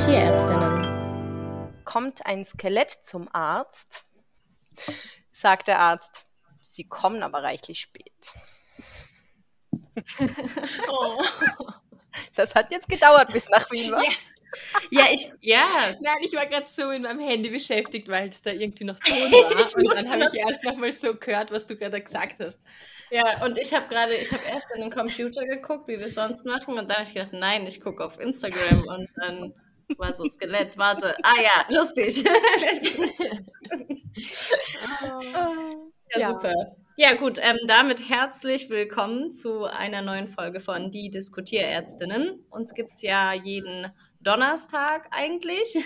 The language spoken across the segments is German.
Diskutierärztinnen. Kommt ein Skelett zum Arzt, sagt der Arzt, Sie kommen aber reichlich spät. Oh. Das hat jetzt gedauert bis nach Wien war. Ja. Ja, ich, ja. Nein, ich war gerade so in meinem Handy beschäftigt, weil es da irgendwie noch Ton war. und dann habe ich erst nochmal so gehört, was du gerade gesagt hast. Ja, und ich habe gerade, ich habe erst in den Computer geguckt, wie wir sonst machen, und dann habe ich gedacht, nein, ich gucke auf Instagram und dann war so Skelett, warte, ah ja, lustig. ja, super. Ja, gut, ähm, damit herzlich willkommen zu einer neuen Folge von Die Diskutierärztinnen. Uns gibt es ja jeden Donnerstag eigentlich.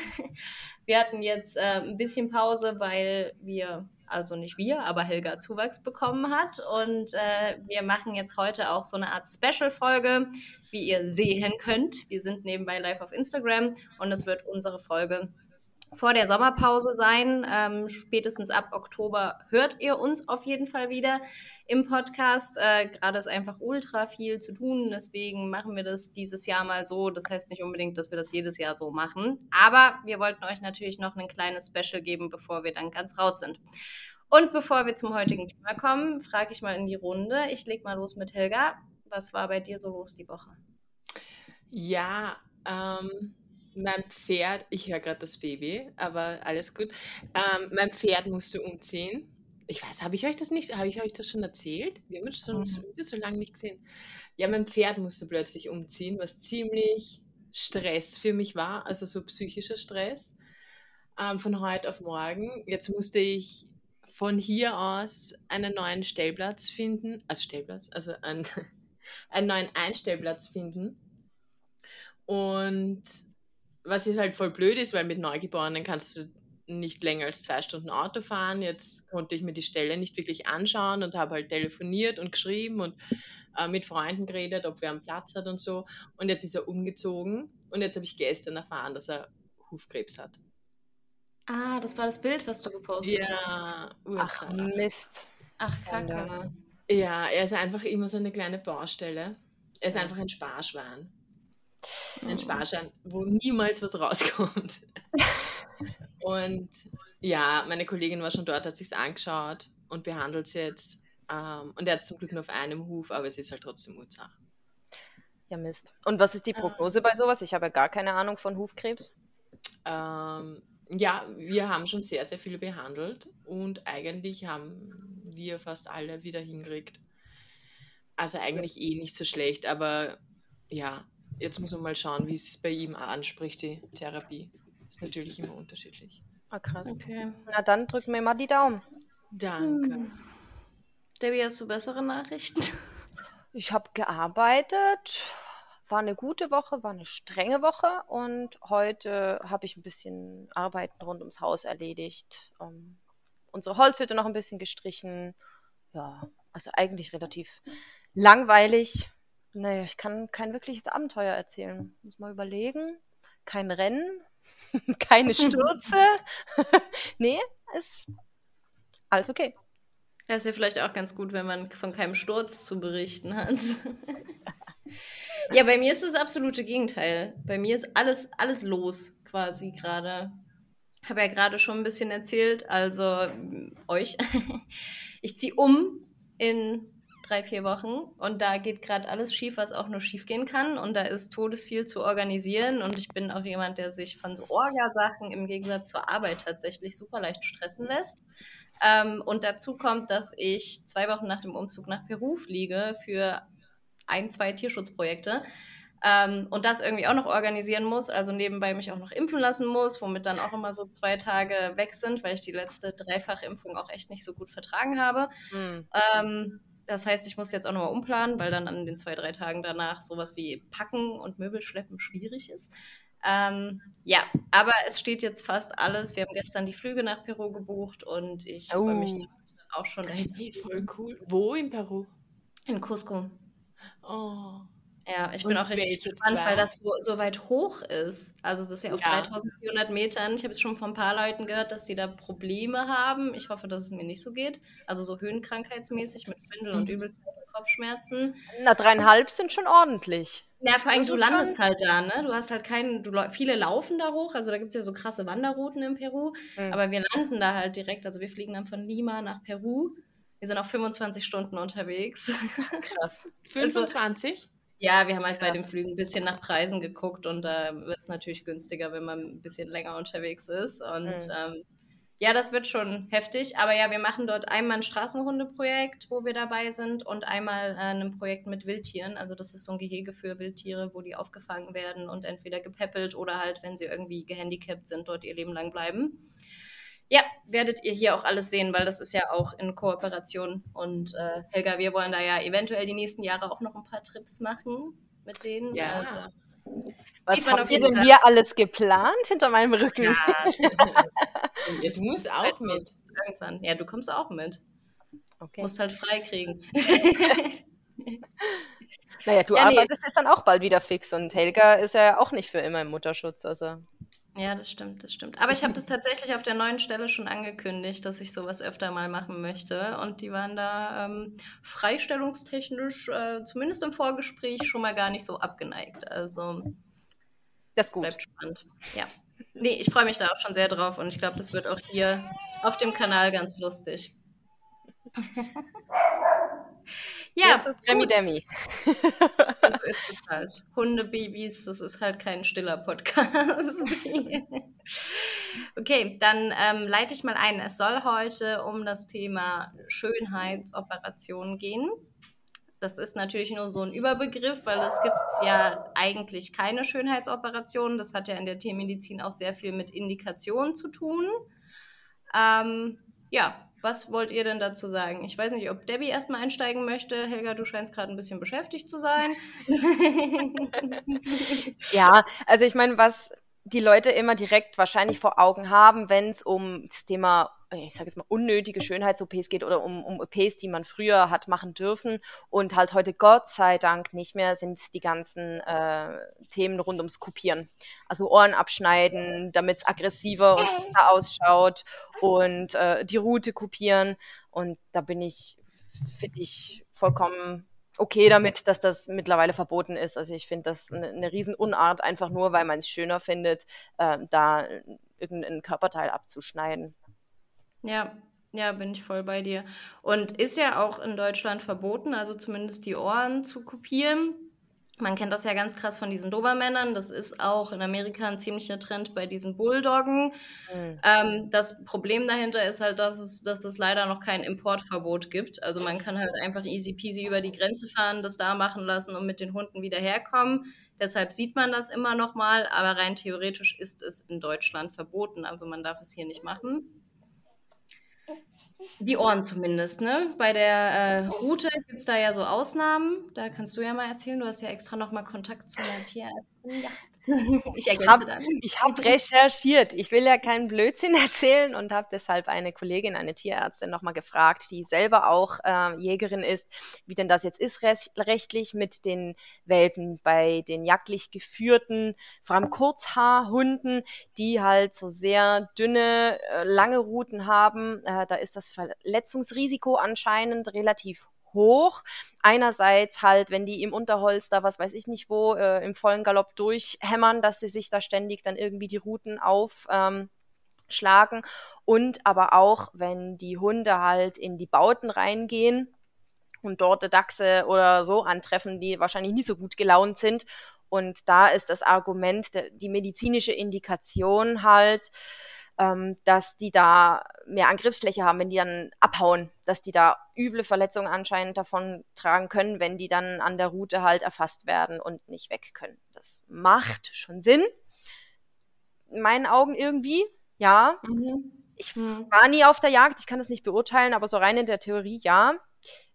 Wir hatten jetzt äh, ein bisschen Pause, weil wir, also nicht wir, aber Helga Zuwachs bekommen hat. Und äh, wir machen jetzt heute auch so eine Art Special-Folge, wie ihr sehen könnt. Wir sind nebenbei live auf Instagram und es wird unsere Folge vor der Sommerpause sein. Ähm, spätestens ab Oktober hört ihr uns auf jeden Fall wieder im Podcast. Äh, Gerade ist einfach ultra viel zu tun, deswegen machen wir das dieses Jahr mal so. Das heißt nicht unbedingt, dass wir das jedes Jahr so machen, aber wir wollten euch natürlich noch ein kleines Special geben, bevor wir dann ganz raus sind. Und bevor wir zum heutigen Thema kommen, frage ich mal in die Runde. Ich lege mal los mit Helga. Was war bei dir so los die Woche? Ja, ähm, mein Pferd, ich höre gerade das Baby, aber alles gut. Ähm, mein Pferd musste umziehen. Ich weiß, habe ich euch das nicht, habe ich euch das schon erzählt? Wir haben uns schon mhm. so lange nicht gesehen. Ja, mein Pferd musste plötzlich umziehen, was ziemlich Stress für mich war, also so psychischer Stress. Ähm, von heute auf morgen. Jetzt musste ich von hier aus einen neuen Stellplatz finden, also Stellplatz, also einen, einen neuen Einstellplatz finden. Und was ist halt voll blöd ist, weil mit Neugeborenen kannst du nicht länger als zwei Stunden Auto fahren. Jetzt konnte ich mir die Stelle nicht wirklich anschauen und habe halt telefoniert und geschrieben und äh, mit Freunden geredet, ob wer einen Platz hat und so. Und jetzt ist er umgezogen und jetzt habe ich gestern erfahren, dass er Hufkrebs hat. Ah, das war das Bild, was du gepostet ja, hast. Ach, Mist. Ach, Kacke. Ja, er ist einfach immer so eine kleine Baustelle. Er ist einfach ein Sparschwein. Ein Sparschein, wo niemals was rauskommt. und ja, meine Kollegin war schon dort, hat sich angeschaut und behandelt es jetzt. Ähm, und er hat es zum Glück nur auf einem Huf, aber es ist halt trotzdem Ursache. Ja, Mist. Und was ist die Prognose bei sowas? Ich habe ja gar keine Ahnung von Hufkrebs. Ähm, ja, wir haben schon sehr, sehr viele behandelt und eigentlich haben wir fast alle wieder hingekriegt. Also eigentlich eh nicht so schlecht, aber ja, jetzt muss man mal schauen, wie es bei ihm anspricht, die Therapie. Ist natürlich immer unterschiedlich. Ah, krass. Okay. Na dann drücken wir mal die Daumen. Danke. Hm. Debbie, hast du bessere Nachrichten? Ich habe gearbeitet. War eine gute Woche, war eine strenge Woche und heute habe ich ein bisschen Arbeiten rund ums Haus erledigt. Ähm, unsere Holzhütte noch ein bisschen gestrichen. Ja, also eigentlich relativ langweilig. Naja, ich kann kein wirkliches Abenteuer erzählen. Muss mal überlegen. Kein Rennen, keine Stürze. nee, ist alles okay. Ja, ist ja vielleicht auch ganz gut, wenn man von keinem Sturz zu berichten hat. ja, bei mir ist das absolute Gegenteil. Bei mir ist alles, alles los quasi gerade. Habe ja gerade schon ein bisschen erzählt, also euch. ich ziehe um in drei, vier Wochen. Und da geht gerade alles schief, was auch nur schief gehen kann. Und da ist todesviel zu organisieren. Und ich bin auch jemand, der sich von so Orgasachen im Gegensatz zur Arbeit tatsächlich super leicht stressen lässt. Ähm, und dazu kommt, dass ich zwei Wochen nach dem Umzug nach Peru fliege für ein, zwei Tierschutzprojekte. Ähm, und das irgendwie auch noch organisieren muss, also nebenbei mich auch noch impfen lassen muss, womit dann auch immer so zwei Tage weg sind, weil ich die letzte Dreifachimpfung auch echt nicht so gut vertragen habe. Mhm. Ähm, das heißt, ich muss jetzt auch nochmal umplanen, weil dann an den zwei, drei Tagen danach sowas wie Packen und Möbel schleppen schwierig ist. Ähm, ja, aber es steht jetzt fast alles. Wir haben gestern die Flüge nach Peru gebucht und ich oh. freue mich auch schon dahin zu Voll cool. Wo in Peru? In Cusco. Oh. Ja, ich bin auch richtig gespannt, weil das so, so weit hoch ist. Also das ist ja auf ja. 3400 Metern. Ich habe es schon von ein paar Leuten gehört, dass die da Probleme haben. Ich hoffe, dass es mir nicht so geht. Also so höhenkrankheitsmäßig mit Schwindel mhm. und Übelkeit Kopfschmerzen. Na, dreieinhalb sind schon ordentlich. Ja, vor allem, du landest schon? halt da, ne? Du hast halt keinen, du, viele laufen da hoch, also da gibt es ja so krasse Wanderrouten in Peru, mhm. aber wir landen da halt direkt, also wir fliegen dann von Lima nach Peru. Wir sind auch 25 Stunden unterwegs. Krass. 25? Also, ja, wir haben halt Krass. bei den Flügen ein bisschen nach Preisen geguckt und da wird es natürlich günstiger, wenn man ein bisschen länger unterwegs ist. Und mhm. ähm, ja, das wird schon heftig. Aber ja, wir machen dort einmal ein Straßenhundeprojekt, wo wir dabei sind, und einmal äh, ein Projekt mit Wildtieren. Also das ist so ein Gehege für Wildtiere, wo die aufgefangen werden und entweder gepäppelt oder halt, wenn sie irgendwie gehandicapt sind, dort ihr Leben lang bleiben. Ja, werdet ihr hier auch alles sehen, weil das ist ja auch in Kooperation. Und äh, Helga, wir wollen da ja eventuell die nächsten Jahre auch noch ein paar Trips machen mit denen. Ja. Also, was habt ihr denn hier alles geplant hinter meinem Rücken? Ja. es muss auch mit. Irgendwann. Ja, du kommst auch mit. Okay. Musst halt frei kriegen. naja, du ja, arbeitest nee. jetzt dann auch bald wieder fix und Helga ist ja auch nicht für immer im Mutterschutz. Also. Ja, das stimmt, das stimmt. Aber ich habe das tatsächlich auf der neuen Stelle schon angekündigt, dass ich sowas öfter mal machen möchte. Und die waren da ähm, freistellungstechnisch, äh, zumindest im Vorgespräch, schon mal gar nicht so abgeneigt. Also das, ist gut. bleibt spannend. Ja. Nee, ich freue mich da auch schon sehr drauf und ich glaube, das wird auch hier auf dem Kanal ganz lustig. Ja, Jetzt ist Remi Demi. so ist es halt. Hundebabys, das ist halt kein stiller Podcast. okay, dann ähm, leite ich mal ein. Es soll heute um das Thema Schönheitsoperationen gehen. Das ist natürlich nur so ein Überbegriff, weil es gibt ja eigentlich keine Schönheitsoperationen. Das hat ja in der Tiermedizin auch sehr viel mit Indikationen zu tun. Ähm, ja, was wollt ihr denn dazu sagen? Ich weiß nicht, ob Debbie erstmal einsteigen möchte. Helga, du scheinst gerade ein bisschen beschäftigt zu sein. ja, also ich meine, was die Leute immer direkt wahrscheinlich vor Augen haben, wenn es um das Thema, äh, ich sage jetzt mal, unnötige Schönheits-OPs geht oder um, um OPs, die man früher hat machen dürfen und halt heute Gott sei Dank nicht mehr, sind die ganzen äh, Themen rund ums Kopieren. Also Ohren abschneiden, damit es aggressiver und besser ausschaut und äh, die Route kopieren. Und da bin ich, finde ich, vollkommen okay damit, dass das mittlerweile verboten ist. Also ich finde das eine, eine Riesenunart, einfach nur, weil man es schöner findet, äh, da irgendein Körperteil abzuschneiden. Ja, ja, bin ich voll bei dir. Und ist ja auch in Deutschland verboten, also zumindest die Ohren zu kopieren. Man kennt das ja ganz krass von diesen Dobermännern. Das ist auch in Amerika ein ziemlicher Trend bei diesen Bulldoggen. Mhm. Ähm, das Problem dahinter ist halt, dass es, dass es leider noch kein Importverbot gibt. Also man kann halt einfach easy peasy über die Grenze fahren, das da machen lassen und mit den Hunden wieder herkommen. Deshalb sieht man das immer noch mal, aber rein theoretisch ist es in Deutschland verboten. Also man darf es hier nicht machen. Die Ohren zumindest, ne? Bei der äh, Route gibt es da ja so Ausnahmen. Da kannst du ja mal erzählen. Du hast ja extra nochmal Kontakt zu einer Tierärztin. Ja. ich ergänze. Ich habe recherchiert. Ich will ja keinen Blödsinn erzählen und habe deshalb eine Kollegin, eine Tierärztin nochmal gefragt, die selber auch äh, Jägerin ist, wie denn das jetzt ist rechtlich mit den Welpen bei den jagdlich geführten, vor allem Kurzhaarhunden, die halt so sehr dünne, äh, lange Routen haben. Äh, da ist das Verletzungsrisiko anscheinend relativ hoch. Einerseits halt, wenn die im Unterholz da, was weiß ich nicht wo, äh, im vollen Galopp durchhämmern, dass sie sich da ständig dann irgendwie die Routen auf ähm, schlagen und aber auch, wenn die Hunde halt in die Bauten reingehen und dort Dachse oder so antreffen, die wahrscheinlich nicht so gut gelaunt sind. Und da ist das Argument, die medizinische Indikation halt, ähm, dass die da mehr Angriffsfläche haben, wenn die dann abhauen, dass die da üble Verletzungen anscheinend davon tragen können, wenn die dann an der Route halt erfasst werden und nicht weg können. Das macht schon Sinn. In meinen Augen irgendwie, ja. Mhm. Ich mhm. war nie auf der Jagd, ich kann das nicht beurteilen, aber so rein in der Theorie, ja.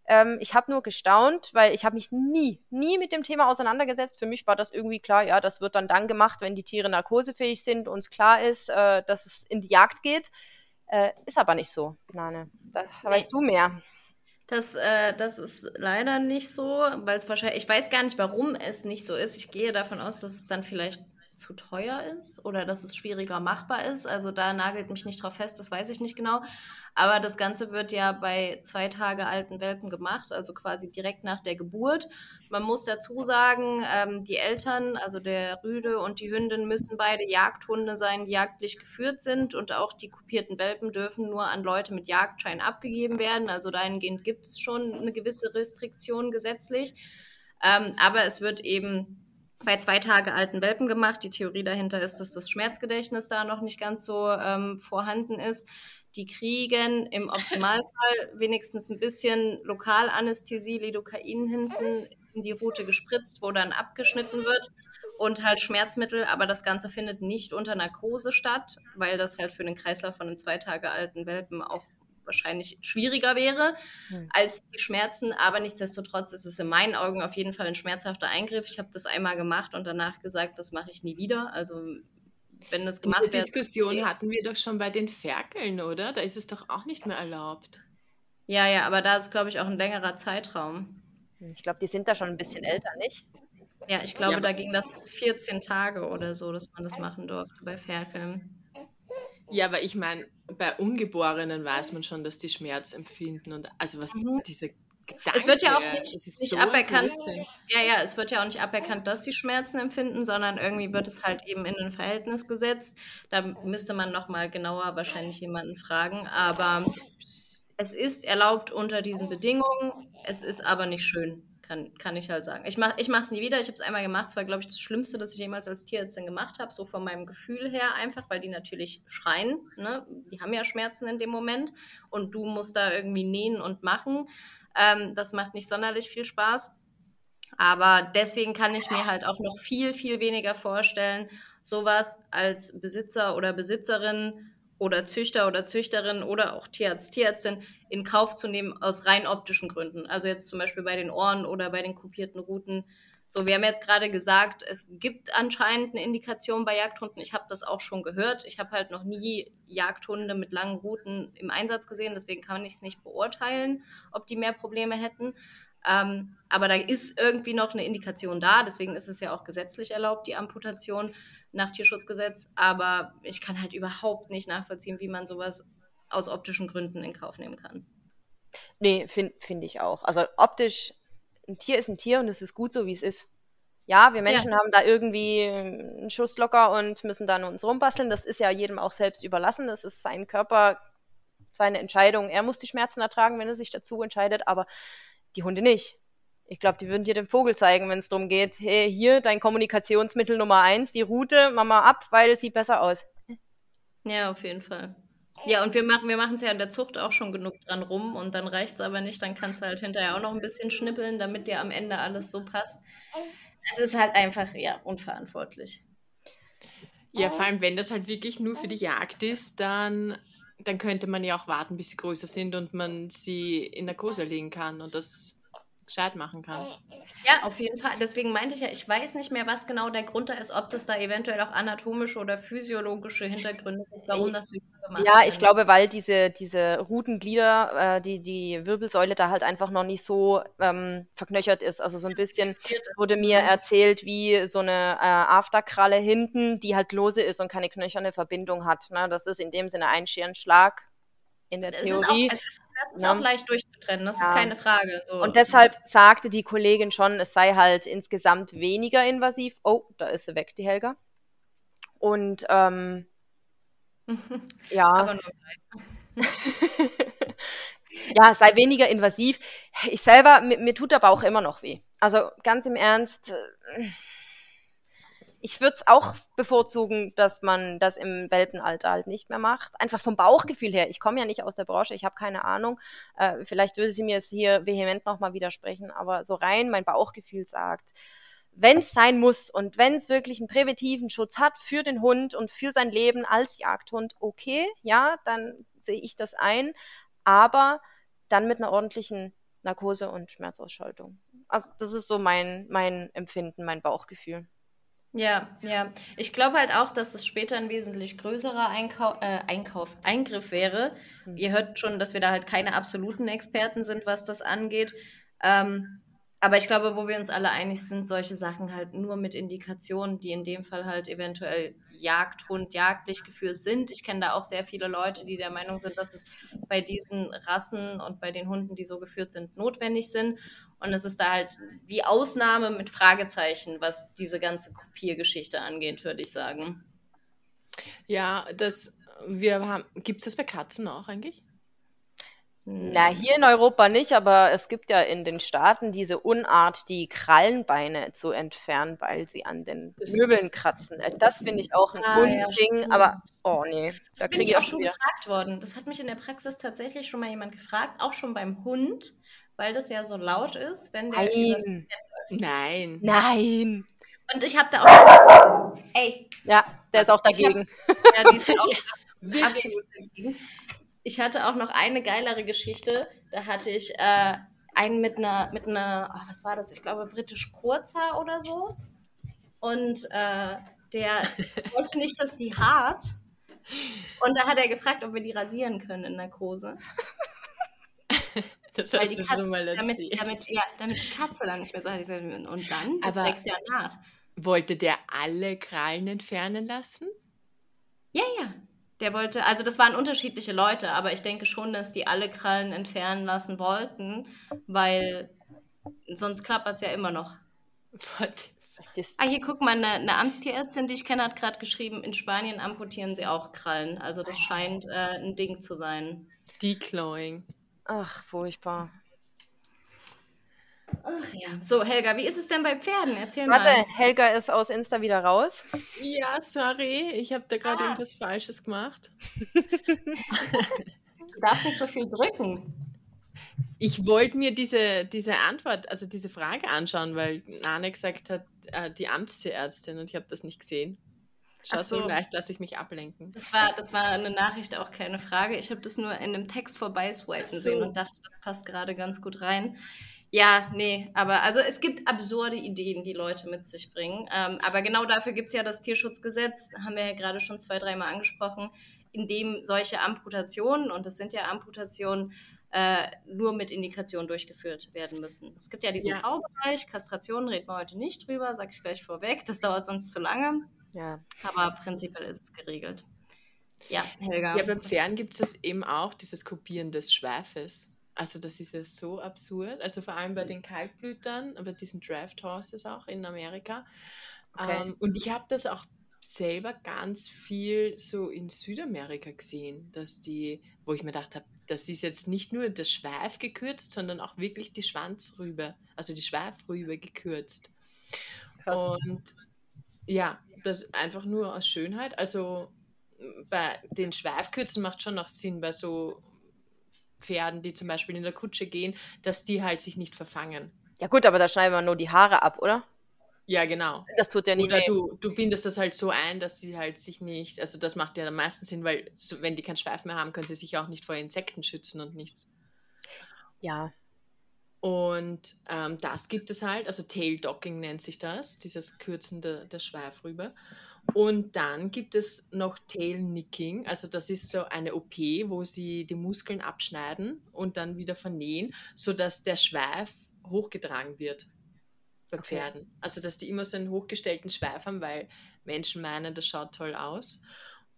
Ähm, ich habe nur gestaunt, weil ich habe mich nie, nie mit dem Thema auseinandergesetzt. Für mich war das irgendwie klar, ja, das wird dann dann gemacht, wenn die Tiere narkosefähig sind und es klar ist, äh, dass es in die Jagd geht. Äh, ist aber nicht so, Nane. Da nee. weißt du mehr. Das, äh, das ist leider nicht so, weil es wahrscheinlich, ich weiß gar nicht, warum es nicht so ist. Ich gehe davon aus, dass es dann vielleicht zu teuer ist oder dass es schwieriger machbar ist. Also da nagelt mich nicht drauf fest, das weiß ich nicht genau. Aber das Ganze wird ja bei zwei Tage alten Welpen gemacht, also quasi direkt nach der Geburt. Man muss dazu sagen, ähm, die Eltern, also der Rüde und die Hündin, müssen beide Jagdhunde sein, die jagdlich geführt sind und auch die kopierten Welpen dürfen nur an Leute mit Jagdschein abgegeben werden. Also dahingehend gibt es schon eine gewisse Restriktion gesetzlich. Ähm, aber es wird eben bei zwei Tage alten Welpen gemacht. Die Theorie dahinter ist, dass das Schmerzgedächtnis da noch nicht ganz so ähm, vorhanden ist. Die kriegen im Optimalfall wenigstens ein bisschen Lokalanästhesie, Lidocain hinten in die Route gespritzt, wo dann abgeschnitten wird und halt Schmerzmittel, aber das Ganze findet nicht unter Narkose statt, weil das halt für den Kreislauf von einem zwei Tage alten Welpen auch wahrscheinlich schwieriger wäre hm. als die Schmerzen. Aber nichtsdestotrotz ist es in meinen Augen auf jeden Fall ein schmerzhafter Eingriff. Ich habe das einmal gemacht und danach gesagt, das mache ich nie wieder. Also wenn das gemacht Diese Diskussion wird, hatten wir doch schon bei den Ferkeln, oder? Da ist es doch auch nicht mehr erlaubt. Ja, ja, aber da ist, glaube ich, auch ein längerer Zeitraum. Ich glaube, die sind da schon ein bisschen älter, nicht? Ja, ich glaube, ja, da ging das jetzt 14 Tage oder so, dass man das machen durfte bei Ferkeln. Ja, aber ich meine, bei Ungeborenen weiß man schon, dass die Schmerz empfinden und also was mhm. diese Gedanke, es wird ja auch nicht, nicht so aberkannt. Ja, ja, es wird ja auch nicht aberkannt, dass sie Schmerzen empfinden, sondern irgendwie wird es halt eben in ein Verhältnis gesetzt. Da müsste man nochmal genauer wahrscheinlich jemanden fragen. Aber es ist erlaubt unter diesen Bedingungen. Es ist aber nicht schön. Kann, kann ich halt sagen. Ich mache es nie wieder. Ich habe es einmal gemacht. Es war, glaube ich, das Schlimmste, das ich jemals als Tierärztin gemacht habe. So von meinem Gefühl her einfach, weil die natürlich schreien. Ne? Die haben ja Schmerzen in dem Moment. Und du musst da irgendwie nähen und machen. Ähm, das macht nicht sonderlich viel Spaß. Aber deswegen kann ich mir halt auch noch viel, viel weniger vorstellen, sowas als Besitzer oder Besitzerin oder Züchter oder Züchterin oder auch Tierarzt, Tierärztin in Kauf zu nehmen aus rein optischen Gründen. Also jetzt zum Beispiel bei den Ohren oder bei den kopierten Routen. So, wir haben jetzt gerade gesagt, es gibt anscheinend eine Indikation bei Jagdhunden. Ich habe das auch schon gehört. Ich habe halt noch nie Jagdhunde mit langen Routen im Einsatz gesehen. Deswegen kann ich es nicht beurteilen, ob die mehr Probleme hätten. Ähm, aber da ist irgendwie noch eine Indikation da. Deswegen ist es ja auch gesetzlich erlaubt, die Amputation nach Tierschutzgesetz, aber ich kann halt überhaupt nicht nachvollziehen, wie man sowas aus optischen Gründen in Kauf nehmen kann. Nee, finde find ich auch. Also optisch, ein Tier ist ein Tier und es ist gut so, wie es ist. Ja, wir Menschen ja. haben da irgendwie einen Schuss locker und müssen da nur uns rumbasteln. Das ist ja jedem auch selbst überlassen. Das ist sein Körper, seine Entscheidung. Er muss die Schmerzen ertragen, wenn er sich dazu entscheidet, aber die Hunde nicht. Ich glaube, die würden dir den Vogel zeigen, wenn es darum geht, hey, hier dein Kommunikationsmittel Nummer eins, die Route, mach mal ab, weil es sieht besser aus. Ja, auf jeden Fall. Ja, und wir machen wir es ja in der Zucht auch schon genug dran rum und dann reicht es aber nicht, dann kannst du halt hinterher auch noch ein bisschen schnippeln, damit dir am Ende alles so passt. Es ist halt einfach, ja, unverantwortlich. Ja, vor allem, wenn das halt wirklich nur für die Jagd ist, dann, dann könnte man ja auch warten, bis sie größer sind und man sie in Narkose legen kann. Und das gescheit machen kann. Ja, auf jeden Fall. Deswegen meinte ich ja, ich weiß nicht mehr, was genau der Grund da ist, ob das da eventuell auch anatomische oder physiologische Hintergründe gibt, warum das so gemacht Ja, ich glaube, weil diese, diese Rutenglieder, äh, die, die Wirbelsäule da halt einfach noch nicht so ähm, verknöchert ist. Also so ein bisschen, es wurde mir erzählt, wie so eine äh, Afterkralle hinten, die halt lose ist und keine knöcherne Verbindung hat. Ne? Das ist in dem Sinne ein Scherenschlag in der Theorie. Es ist auch, es ist, das ist auch leicht durchzutrennen, das ja. ist keine Frage. So. Und deshalb sagte die Kollegin schon, es sei halt insgesamt weniger invasiv. Oh, da ist sie weg, die Helga. Und ähm, ja. ja, sei weniger invasiv. Ich selber, mir, mir tut der Bauch immer noch weh. Also ganz im Ernst, äh, ich würde es auch bevorzugen, dass man das im Welpenalter halt nicht mehr macht. Einfach vom Bauchgefühl her. Ich komme ja nicht aus der Branche, ich habe keine Ahnung. Äh, vielleicht würde sie mir es hier vehement nochmal widersprechen, aber so rein mein Bauchgefühl sagt, wenn es sein muss und wenn es wirklich einen präventiven Schutz hat für den Hund und für sein Leben als Jagdhund, okay, ja, dann sehe ich das ein, aber dann mit einer ordentlichen Narkose und Schmerzausschaltung. Also das ist so mein, mein Empfinden, mein Bauchgefühl. Ja, ja. Ich glaube halt auch, dass es später ein wesentlich größerer Einkau äh, Einkauf, Eingriff wäre. Mhm. Ihr hört schon, dass wir da halt keine absoluten Experten sind, was das angeht. Ähm, aber ich glaube, wo wir uns alle einig sind, solche Sachen halt nur mit Indikationen, die in dem Fall halt eventuell Jagdhund, jagdlich geführt sind. Ich kenne da auch sehr viele Leute, die der Meinung sind, dass es bei diesen Rassen und bei den Hunden, die so geführt sind, notwendig sind. Und es ist da halt die Ausnahme mit Fragezeichen, was diese ganze Kopiergeschichte angeht, würde ich sagen. Ja, das, wir haben, gibt es das bei Katzen auch eigentlich? Na, hier in Europa nicht, aber es gibt ja in den Staaten diese Unart, die Krallenbeine zu entfernen, weil sie an den Möbeln kratzen. Äh, das finde ich auch ein Ah, ja, Unding, stimmt. aber oh nee, da Das bin kriege ich auch schon wieder. gefragt worden. Das hat mich in der Praxis tatsächlich schon mal jemand gefragt, auch schon beim Hund, weil das ja so laut ist, wenn der Nein, Nein. nein. Und ich habe da auch. Ey, Ja, der ist auch hab- dagegen. ja, die ist auch absolut dagegen. Ich hatte auch noch eine geilere Geschichte. Da hatte ich äh, einen mit einer, mit einer, oh, was war das? Ich glaube, britisch Kurzhaar oder so. Und äh, der wollte nicht, dass die hart. Und da hat er gefragt, ob wir die rasieren können in Narkose. Das hast du Katze- schon mal Damit, erzählt. damit, ja, damit die Katze dann nicht mehr so. Ich sag, Und dann? Das Aber- wächst ja nach. Wollte der alle Krallen entfernen lassen? Ja, ja. Der wollte, also das waren unterschiedliche Leute, aber ich denke schon, dass die alle Krallen entfernen lassen wollten, weil sonst klappert es ja immer noch. Das, Ah, hier guck mal, eine, eine Amtstierärztin, die ich kenne, hat gerade geschrieben, in Spanien amputieren sie auch Krallen. Also das scheint äh, ein Ding zu sein. Declawing. Ach, furchtbar. Ach ja. So, Helga, wie ist es denn bei Pferden? Erzähl Warte, mal. Helga ist aus Insta wieder raus. Ja, sorry, ich habe da gerade Ah. irgendwas Falsches gemacht. Du darfst nicht so viel drücken. Ich wollte mir diese, diese Antwort, also diese Frage anschauen, weil Nane gesagt hat, äh, die Amtstierärztin und ich habe das nicht gesehen. Schau so. so leicht, lasse ich mich ablenken. Das war, das war eine Nachricht, auch keine Frage. Ich habe das nur in einem Text vorbeiswipen so. sehen und dachte, das passt gerade ganz gut rein. Ja, nee, aber also es gibt absurde Ideen, die Leute mit sich bringen. Ähm, aber genau dafür gibt es ja das Tierschutzgesetz, haben wir ja gerade schon zwei, dreimal angesprochen, in dem solche Amputationen, und das sind ja Amputationen, äh, nur mit Indikation durchgeführt werden müssen. Es gibt ja diesen Ja. Graubereich, Kastrationen reden wir heute nicht drüber, sage ich gleich vorweg, das dauert sonst zu lange, Ja. aber prinzipiell ist es geregelt. Ja, Helga. Ja, beim Pferden gibt es das eben auch, dieses Kopieren des Schweifes. Also das ist ja so absurd. Also vor allem bei den Kaltblütern, bei diesen Draft Horses auch in Amerika. Okay. Ähm, und ich habe das auch selber ganz viel so in Südamerika gesehen, dass die, wo ich mir gedacht habe, das ist jetzt nicht nur das Schweif gekürzt, sondern auch wirklich die Schwanzrübe, also die Schweifrübe gekürzt. Krass. Und ja, das einfach nur aus Schönheit. Also bei den Schweifkürzen macht schon noch Sinn bei so Pferden, die zum Beispiel in der Kutsche gehen, dass die halt sich nicht verfangen. Ja gut, aber da schneiden wir nur die Haare ab, oder? Ja, genau. Das tut ja nicht Oder weh. du, du bindest das halt so ein, dass sie halt sich nicht, also das macht ja am meisten Sinn, weil so, wenn die keinen Schweif mehr haben, können sie sich auch nicht vor Insekten schützen und nichts. Ja. Und ähm, das gibt es halt, also Tail Docking nennt sich das, dieses Kürzen der, der Schweifrübe. Und dann gibt es noch Tail Nicking, also das ist so eine OP, wo sie die Muskeln abschneiden und dann wieder vernähen, sodass der Schweif hochgetragen wird bei Okay. Pferden. Also dass die immer so einen hochgestellten Schweif haben, weil Menschen meinen, das schaut toll aus.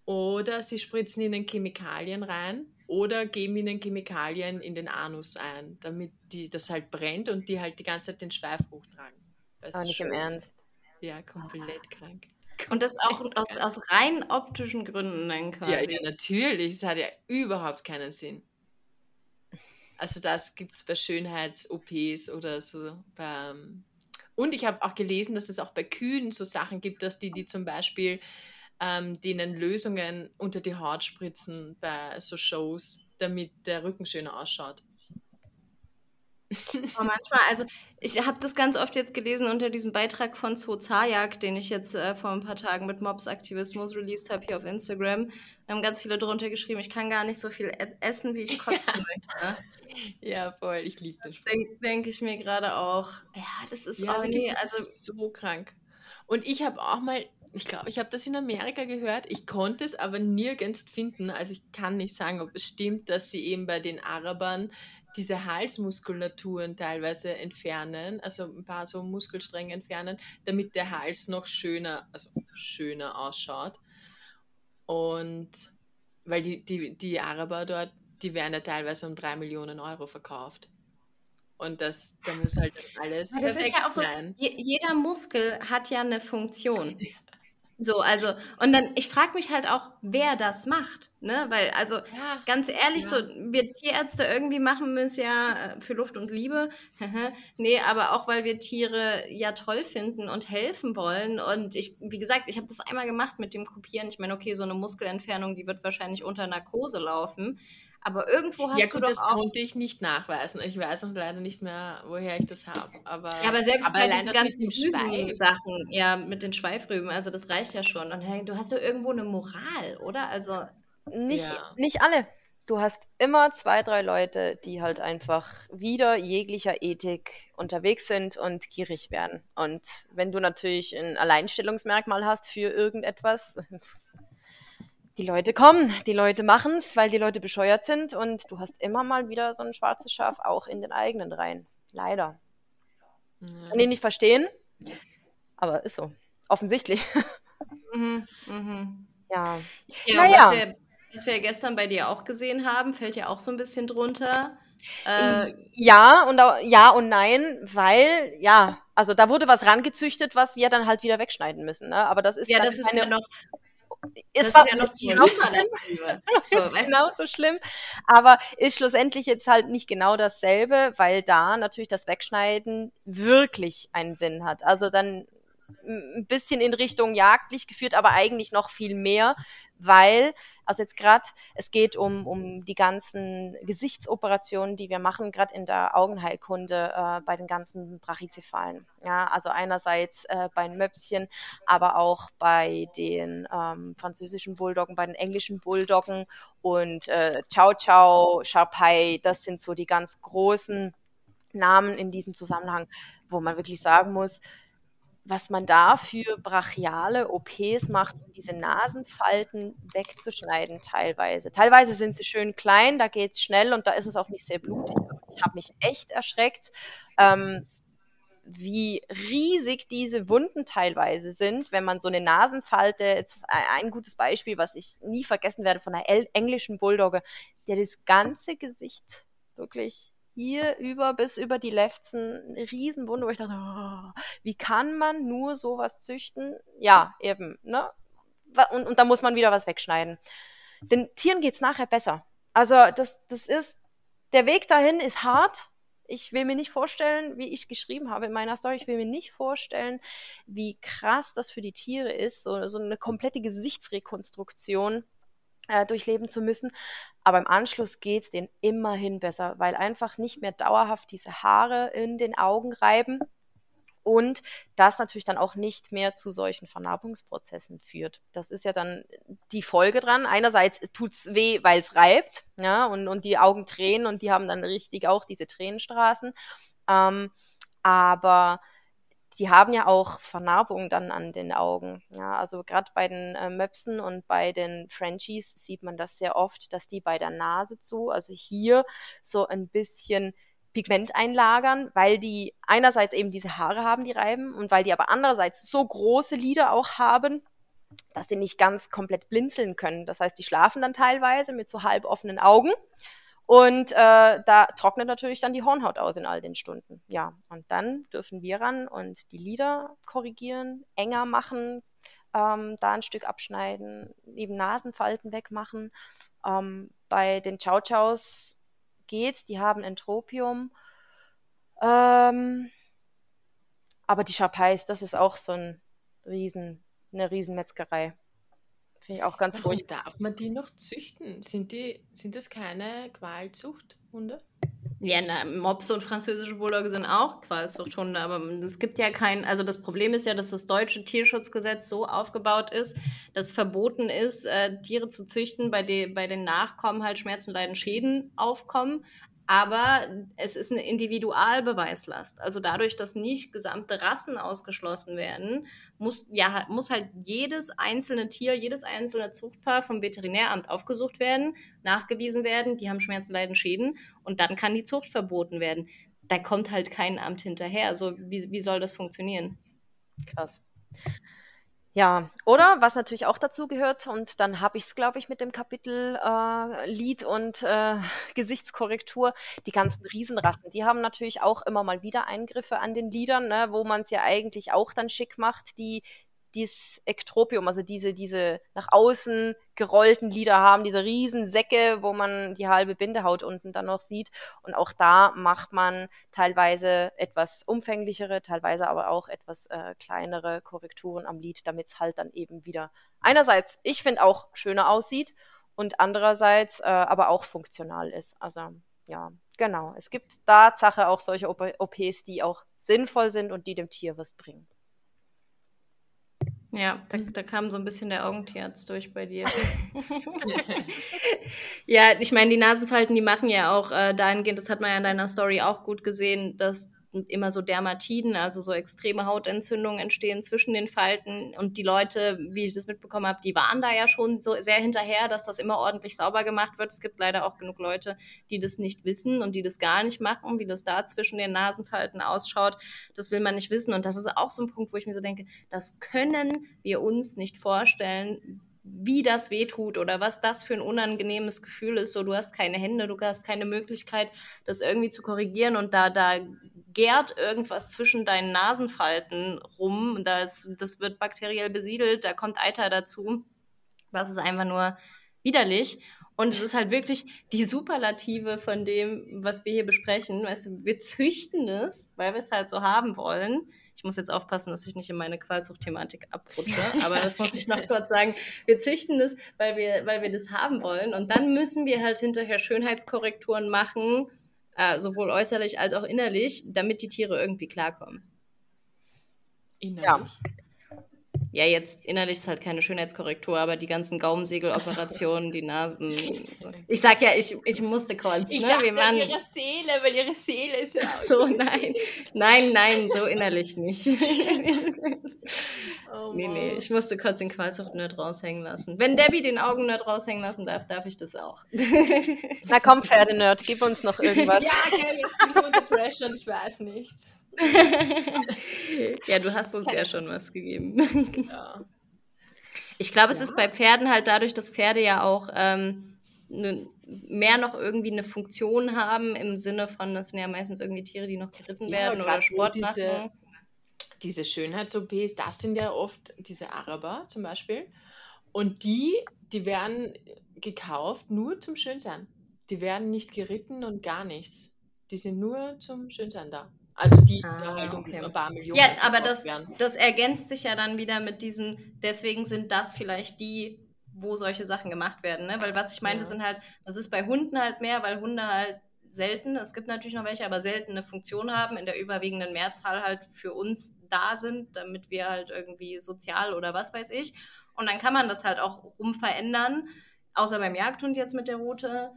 Oder sie spritzen ihnen Chemikalien rein oder geben ihnen Chemikalien in den Anus ein, damit die, das halt brennt und die halt die ganze Zeit den Schweif hochtragen. Aber nicht im ist. Ernst. Ja, komplett krank. Und das auch aus, aus rein optischen Gründen dann quasi. Ja, ja, natürlich. Es hat ja überhaupt keinen Sinn. Also das gibt es bei Schönheits-OPs oder so. Beim und ich habe auch gelesen, dass es auch bei Kühen so Sachen gibt, dass die, die zum Beispiel ähm, denen Lösungen unter die Haut spritzen bei so Shows, damit der Rücken schöner ausschaut. Aber manchmal, also ich habe das ganz oft jetzt gelesen unter diesem Beitrag von Zoo Zajak, den ich jetzt äh, vor ein paar Tagen mit Mobs-Aktivismus released habe hier auf Instagram. Da haben ganz viele drunter geschrieben, ich kann gar nicht so viel e essen, wie ich kosten möchte. Ja, voll. Ich liebe das. Denke denk ich mir gerade auch. Ja, das ist Ja, auch wirklich, nee, also ist so krank. Und ich habe auch mal ich glaube, ich habe das in Amerika gehört. Ich konnte es aber nirgends finden. Also ich kann nicht sagen, ob es stimmt, dass sie eben bei den Arabern diese Halsmuskulaturen teilweise entfernen, also ein paar so Muskelstränge entfernen, damit der Hals noch schöner, also schöner ausschaut. Und weil die, die, die Araber dort, die werden ja teilweise um drei Millionen Euro verkauft. Und das, da muss halt alles das perfekt ja sein. So, jeder Muskel hat ja eine Funktion. So, also, und dann, ich frage mich halt auch, wer das macht, ne? Weil, also, ja, ganz ehrlich, ja. so, wir Tierärzte irgendwie machen wir es ja äh, für Luft und Liebe. nee, aber auch, weil wir Tiere ja toll finden und helfen wollen. Und ich, wie gesagt, ich habe das einmal gemacht mit dem Kopieren. Ich meine, okay, so eine Muskelentfernung, die wird wahrscheinlich unter Narkose laufen. Aber irgendwo hast ja, gut, du doch das auch... konnte ich nicht nachweisen. Ich weiß auch leider nicht mehr, woher ich das habe. Aber, ja, aber selbst aber bei diesen ganzen Sachen, ja, mit den Schweifrüben, also das reicht ja schon. Und du hast doch irgendwo eine Moral, oder? Also nicht, ja. nicht alle. Du hast immer zwei, drei Leute, die halt einfach wieder jeglicher Ethik unterwegs sind und gierig werden. Und wenn du natürlich ein Alleinstellungsmerkmal hast für irgendetwas, die Leute kommen, die Leute machen es, weil die Leute bescheuert sind und du hast immer mal wieder so ein schwarzes Schaf auch in den eigenen Reihen. Leider. Ja, Kann ich nicht verstehen, aber ist so. Offensichtlich. Mhm, mhm. Ja. ja naja. Was wir, was wir gestern bei dir auch gesehen haben, fällt ja auch so ein bisschen drunter. Äh, ja und ja und nein, weil ja, also da wurde was rangezüchtet, was wir dann halt wieder wegschneiden müssen. Ne? Aber das ist ja, das ist keine, noch ist das ist ja noch Alternative. ist genau so schlimm. Aber ist schlussendlich jetzt halt nicht genau dasselbe, weil da natürlich das Wegschneiden wirklich einen Sinn hat. Also dann ein bisschen in Richtung jagdlich geführt, aber eigentlich noch viel mehr, weil, also jetzt gerade, es geht um, um die ganzen Gesichtsoperationen, die wir machen, gerade in der Augenheilkunde äh, bei den ganzen Brachycephalen. Ja, also einerseits äh, bei den Möpschen, aber auch bei den ähm, französischen Bulldoggen, bei den englischen Bulldoggen und äh, Chow Chow, Sharpei, das sind so die ganz großen Namen in diesem Zusammenhang, wo man wirklich sagen muss, was man da für brachiale OPs macht, um diese Nasenfalten wegzuschneiden teilweise. Teilweise sind sie schön klein, da geht es schnell und da ist es auch nicht sehr blutig. Ich habe mich echt erschreckt, ähm, wie riesig diese Wunden teilweise sind, wenn man so eine Nasenfalte, jetzt ein gutes Beispiel, was ich nie vergessen werde von einer englischen Bulldogge, der das ganze Gesicht wirklich hier über bis über die Lefzen Riesenwunde, wo ich dachte, oh, wie kann man nur sowas züchten? Ja, eben, ne? Und, und da muss man wieder was wegschneiden. Den Tieren geht's nachher besser. Also das, das ist, der Weg dahin ist hart. Ich will mir nicht vorstellen, wie ich geschrieben habe in meiner Story, ich will mir nicht vorstellen, wie krass das für die Tiere ist, so, so eine komplette Gesichtsrekonstruktion äh, durchleben zu müssen. Aber im Anschluss geht es denen immerhin besser, weil einfach nicht mehr dauerhaft diese Haare in den Augen reiben und das natürlich dann auch nicht mehr zu solchen Vernarbungsprozessen führt. Das ist ja dann die Folge dran. Einerseits tut es weh, weil es reibt, ja, und, und die Augen tränen und die haben dann richtig auch diese Tränenstraßen. Ähm, aber die haben ja auch Vernarbungen dann an den Augen. Ja, also gerade bei den äh, Möpsen und bei den Frenchies sieht man das sehr oft, dass die bei der Nase zu, also hier so ein bisschen Pigment einlagern, weil die einerseits eben diese Haare haben, die reiben, und weil die aber andererseits so große Lider auch haben, dass sie nicht ganz komplett blinzeln können. Das heißt, die schlafen dann teilweise mit so halb offenen Augen und äh, da trocknet natürlich dann die Hornhaut aus in all den Stunden. Ja, und dann dürfen wir ran und die Lider korrigieren, enger machen, ähm, da ein Stück abschneiden, eben Nasenfalten wegmachen. Ähm, bei den Chow Chows geht's, die haben Entropium. Ähm, aber die Sharpeis, das ist auch so ein Riesen, eine Riesenmetzgerei. Finde ich auch ganz furchtbar. Darf man die noch züchten? Sind, die, sind das keine Qualzuchthunde? Ja, na, Mops und französische Bulldogge sind auch Qualzuchthunde, aber es gibt ja kein, also das Problem ist ja, dass das deutsche Tierschutzgesetz so aufgebaut ist, dass verboten ist, äh, Tiere zu züchten, bei, de, bei den Nachkommen halt Schmerzen, Leiden, Schäden aufkommen, aber es ist eine Individualbeweislast. Also dadurch, dass nicht gesamte Rassen ausgeschlossen werden, muss, ja, muss halt jedes einzelne Tier, jedes einzelne Zuchtpaar vom Veterinäramt aufgesucht werden, nachgewiesen werden, die haben Schmerzen, Leiden, Schäden und dann kann die Zucht verboten werden. Da kommt halt kein Amt hinterher. Also wie, wie soll das funktionieren? Krass. Ja, oder was natürlich auch dazu gehört, und dann habe ich es, glaube ich, mit dem Kapitel äh, Lied und äh, Gesichtskorrektur, die ganzen Riesenrassen, die haben natürlich auch immer mal wieder Eingriffe an den Liedern, ne, wo man es ja eigentlich auch dann schick macht, die dieses Ektropium, also diese, diese nach außen gerollten Lieder haben, diese riesen Säcke, wo man die halbe Bindehaut unten dann noch sieht. Und auch da macht man teilweise etwas umfänglichere, teilweise aber auch etwas äh, kleinere Korrekturen am Lied, damit es halt dann eben wieder einerseits, ich finde, auch schöner aussieht und andererseits äh, aber auch funktional ist. Also ja, genau. Es gibt Tatsache auch solche OPs, die auch sinnvoll sind und die dem Tier was bringen. Ja, da, da, kam so ein bisschen der Augentierarzt durch bei dir. ja, ich meine, die Nasenfalten, die machen ja auch äh, dahingehend, das hat man ja in deiner Story auch gut gesehen, dass immer so Dermatiden, also so extreme Hautentzündungen entstehen zwischen den Falten. Und die Leute, wie ich das mitbekommen habe, die waren da ja schon so sehr hinterher, dass das immer ordentlich sauber gemacht wird. Es gibt leider auch genug Leute, die das nicht wissen und die das gar nicht machen, wie das da zwischen den Nasenfalten ausschaut. Das will man nicht wissen. Und das ist auch so ein Punkt, wo ich mir so denke, das können wir uns nicht vorstellen, wie das wehtut oder was das für ein unangenehmes Gefühl ist. So, du hast keine Hände, du hast keine Möglichkeit, das irgendwie zu korrigieren und da, da gärt irgendwas zwischen deinen Nasenfalten rum. Das, das wird bakteriell besiedelt, da kommt Eiter dazu. Das ist einfach nur widerlich. Und es ist halt wirklich die Superlative von dem, was wir hier besprechen. Weißt du, wir züchten es, weil wir es halt so haben wollen. Ich muss jetzt aufpassen, dass ich nicht in meine Qualzucht-Thematik abrutsche, aber das muss ich noch kurz sagen. Wir züchten es, weil wir, weil wir das haben wollen. Und dann müssen wir halt hinterher Schönheitskorrekturen machen, äh, sowohl äußerlich als auch innerlich, damit die Tiere irgendwie klarkommen. Innerlich? Ja. Ja, jetzt innerlich ist halt keine Schönheitskorrektur, aber die ganzen Gaumensegeloperationen, die Nasen. Ich sag ja, ich, ich musste kurz. Ich ne? dachte Wir waren... ihre Seele, weil ihre Seele ist ja So, nein. Nein, nein, so innerlich nicht. oh, nee, nee, ich musste kurz den Qualzucht-Nerd raushängen lassen. Wenn Debbie den Augen-Nerd raushängen lassen darf, darf ich das auch. Na komm, Pferdenerd, gib uns noch irgendwas. ja, okay, jetzt bin ich unter Pressure und ich weiß nichts. ja, du hast uns ja schon was gegeben. Ja. Ich glaube, es ja. ist bei Pferden halt dadurch, dass Pferde ja auch ähm, ne, mehr noch irgendwie eine Funktion haben im Sinne von, das sind ja meistens irgendwie Tiere, die noch geritten ja, werden oder Sport diese, machen. Diese Schönheits-OPs, das sind ja oft diese Araber zum Beispiel. Und die, die werden gekauft nur zum Schönsein. Die werden nicht geritten und gar nichts. Die sind nur zum Schönsein da. Also die ah, halt um okay. ein paar Millionen. Ja, aber das, das ergänzt sich ja dann wieder mit diesem, deswegen sind das vielleicht die, wo solche Sachen gemacht werden. Ne? Weil was ich meinte, ja. sind halt, das ist bei Hunden halt mehr, weil Hunde halt selten, es gibt natürlich noch welche, aber selten eine Funktion haben, in der überwiegenden Mehrzahl halt für uns da sind, damit wir halt irgendwie sozial oder was weiß ich. Und dann kann man das halt auch rumverändern, außer beim Jagdhund jetzt mit der Route.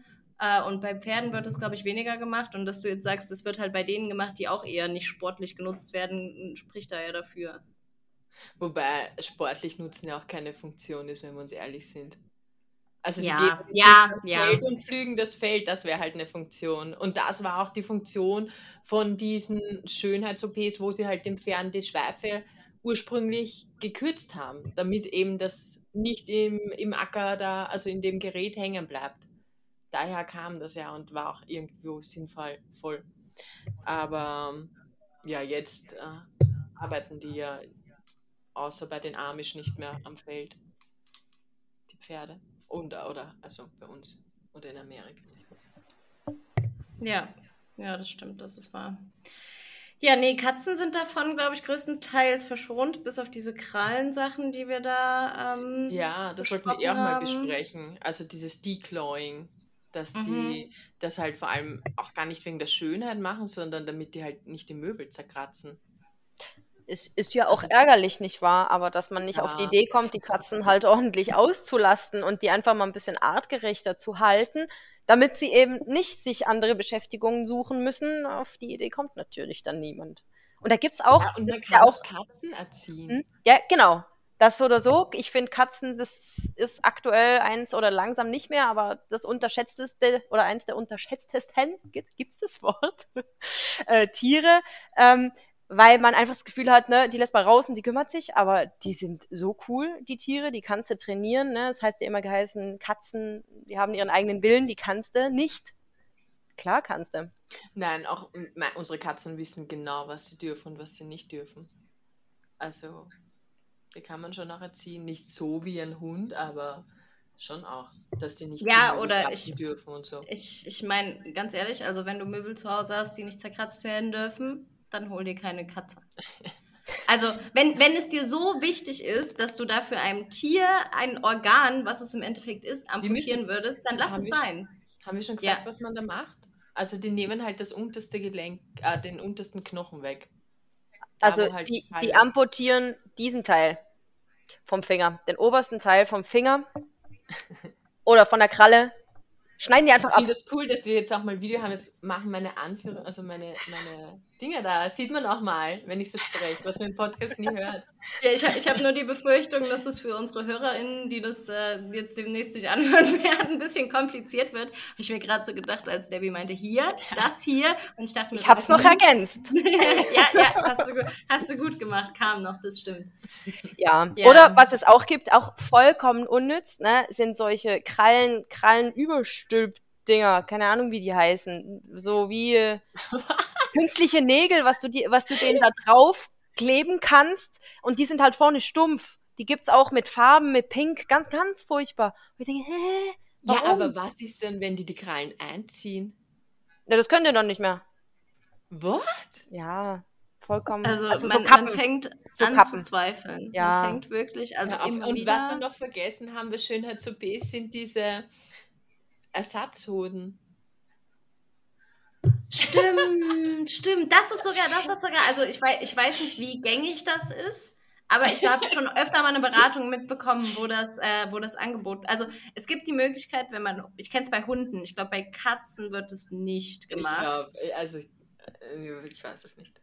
Äh, und bei Pferden wird es, glaube ich, weniger gemacht. Und dass du jetzt sagst, es wird halt bei denen gemacht, die auch eher nicht sportlich genutzt werden, spricht da ja dafür. Wobei sportlich nutzen ja auch keine Funktion ist, wenn wir uns ehrlich sind. Also die ja, geben ja, das ja. Feld und pflügen das Feld, das wäre halt eine Funktion. Und das war auch die Funktion von diesen Schönheits-OPs, wo sie halt dem Pferden die Schweife ursprünglich gekürzt haben, damit eben das nicht im, im Acker da, also in dem Gerät hängen bleibt daher kam das ja und war auch irgendwo sinnvoll. Voll. Aber ja, jetzt äh, arbeiten die ja außer bei den Amish nicht mehr am Feld. Die Pferde. Und, oder, also bei uns oder in Amerika. Ja, ja, das stimmt, das ist wahr. Ja, nee, Katzen sind davon, glaube ich, größtenteils verschont, bis auf diese Krallensachen, die wir da. Ähm, ja, das wollten wir eh auch mal besprechen. Also dieses Declawing dass mhm. die das halt vor allem auch gar nicht wegen der Schönheit machen, sondern damit die halt nicht die Möbel zerkratzen. Ist, ist ja auch ärgerlich, nicht wahr? Aber dass man nicht auf die Ja. Idee kommt, die Katzen halt ordentlich auszulasten und die einfach mal ein bisschen artgerechter zu halten, damit sie eben nicht sich andere Beschäftigungen suchen müssen. Auf die Idee kommt natürlich dann niemand. Und da gibt's auch, Ja, und man ja kann auch, auch Katzen erziehen. hm? ja, genau. Das oder so. Ich finde Katzen, das ist aktuell eins oder langsam nicht mehr, aber das unterschätzteste oder eins der unterschätztesten, gibt, gibt's das Wort? äh, Tiere, ähm, weil man einfach das Gefühl hat, ne, die lässt mal raus und die kümmert sich, aber die sind so cool, die Tiere, die kannst du trainieren, ne? Das heißt ja immer geheißen, Katzen, die haben ihren eigenen Willen, die kannst du nicht. Klar kannst du. Nein, auch unsere Katzen wissen genau, was sie dürfen und was sie nicht dürfen. Also, die kann man schon auch erziehen. Nicht so wie ein Hund, aber schon auch, dass sie nicht Ja, die oder ich- dürfen und so. Ich, ich meine, ganz ehrlich, also wenn du Möbel zu Hause hast, die nicht zerkratzt werden dürfen, dann hol dir keine Katze. Also, wenn, wenn es dir so wichtig ist, dass du dafür einem Tier ein Organ, was es im Endeffekt ist, amputieren müssen- würdest, dann lass es wir- sein. Haben wir schon gesagt, Ja. was man da macht? Also, die nehmen halt das unterste Gelenk, äh, den untersten Knochen weg. Also halt die, die amputieren diesen Teil vom Finger, den obersten Teil vom Finger oder von der Kralle, schneiden die einfach Ich ab. finde das cool, dass wir jetzt auch mal Video haben. Jetzt machen meine Anführung, also meine, meine Dinge da. Sieht man auch mal, wenn ich so spreche, was man im Podcast nie hört. Ja, ich, ich habe nur die Befürchtung, dass es für unsere HörerInnen, die das äh, jetzt demnächst sich anhören werden, ein bisschen kompliziert wird. Habe ich mir gerade so gedacht, als Debbie meinte, hier, das hier. Und ich dachte mir, Ich so, hab's noch ergänzt. ja, ja, hast du, hast du gut gemacht, kam noch, das stimmt. Ja. Ja. Oder was es auch gibt, auch vollkommen unnütz, ne, sind solche Krallen, Krallenüberstülp-Dinger, keine Ahnung, wie die heißen. So wie künstliche Nägel, was du die, was du denen da drauf kleben kannst. Und die sind halt vorne stumpf. Die gibt's auch mit Farben, mit Pink, ganz, ganz furchtbar. Und ich denke, hä? Ja, Warum? aber was ist denn, wenn die die Krallen einziehen? Na, das könnt ihr doch nicht mehr. What? Ja, vollkommen. Also, Also, man, so Kappen. man fängt So an Kappen. zu zweifeln. Ja. Man fängt wirklich, also auf. immer Und wieder. was wir noch vergessen haben, was Schönheit so B sind diese Ersatzhoden. Stimmt, stimmt. Das ist sogar, das ist sogar, also ich weiß, ich weiß nicht, wie gängig das ist, aber ich habe schon öfter mal eine Beratung mitbekommen, wo das, äh, wo das Angebot, also es gibt die Möglichkeit, wenn man, ich kenne es bei Hunden, ich glaube bei Katzen wird es nicht Ich gemacht. glaube, also äh, ich weiß es nicht.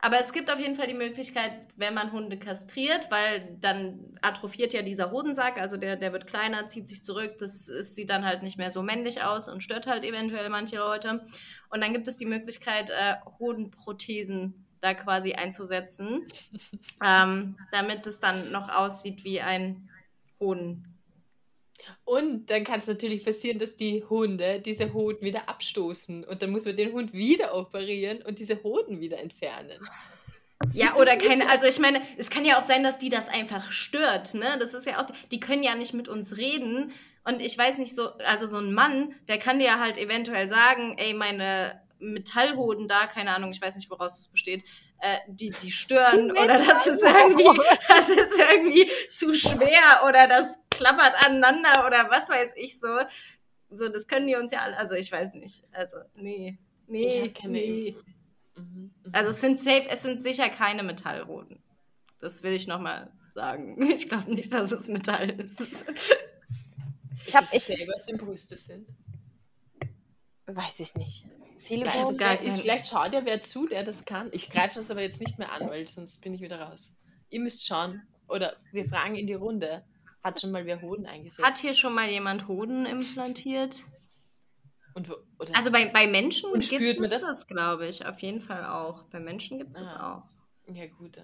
Aber es gibt auf jeden Fall die Möglichkeit, wenn man Hunde kastriert, weil dann atrophiert ja dieser Hodensack, also der, der wird kleiner, zieht sich zurück, das, es sieht dann halt nicht mehr so männlich aus und stört halt eventuell manche Leute. Und dann gibt es die Möglichkeit, äh, Hodenprothesen da quasi einzusetzen, ähm, damit es dann noch aussieht wie ein Hoden. Und dann kann es natürlich passieren, dass die Hunde diese Hoden wieder abstoßen und dann muss man den Hund wieder operieren und diese Hoden wieder entfernen. Ja, oder keine, also ich meine, es kann ja auch sein, dass die das einfach stört, ne? Das ist ja auch, die können ja nicht mit uns reden. Und ich weiß nicht so, also so ein Mann, der kann dir halt eventuell sagen, ey, meine Metallhoden da, keine Ahnung, ich weiß nicht, woraus das besteht, äh, die, die stören Die oder das ist irgendwie, das ist irgendwie zu schwer oder das klappert aneinander oder was weiß ich so. So, das können die uns ja alle, also ich weiß nicht. Also, nee. Ich Nee, nee. Mhm, mhm. Also es sind safe, es sind sicher keine Metallroten. Das will ich nochmal sagen. Ich glaube nicht, dass es Metall ist. Ich hab, Ist ich, selber, was die Brüste sind. weiß ich nicht. Silikon? ist, kein- vielleicht schaut ja wer zu, der das kann. Ich greife das aber jetzt nicht mehr an, weil sonst bin ich wieder raus. Ihr müsst schauen. Oder wir fragen in die Runde. Hat schon mal wer Hoden eingesetzt? Hat hier schon mal jemand Hoden implantiert? Und, wo- oder Also bei, bei Menschen gibt es das? das, glaube ich, auf jeden Fall auch. Bei Menschen gibt es das Ah. auch. ja, gut.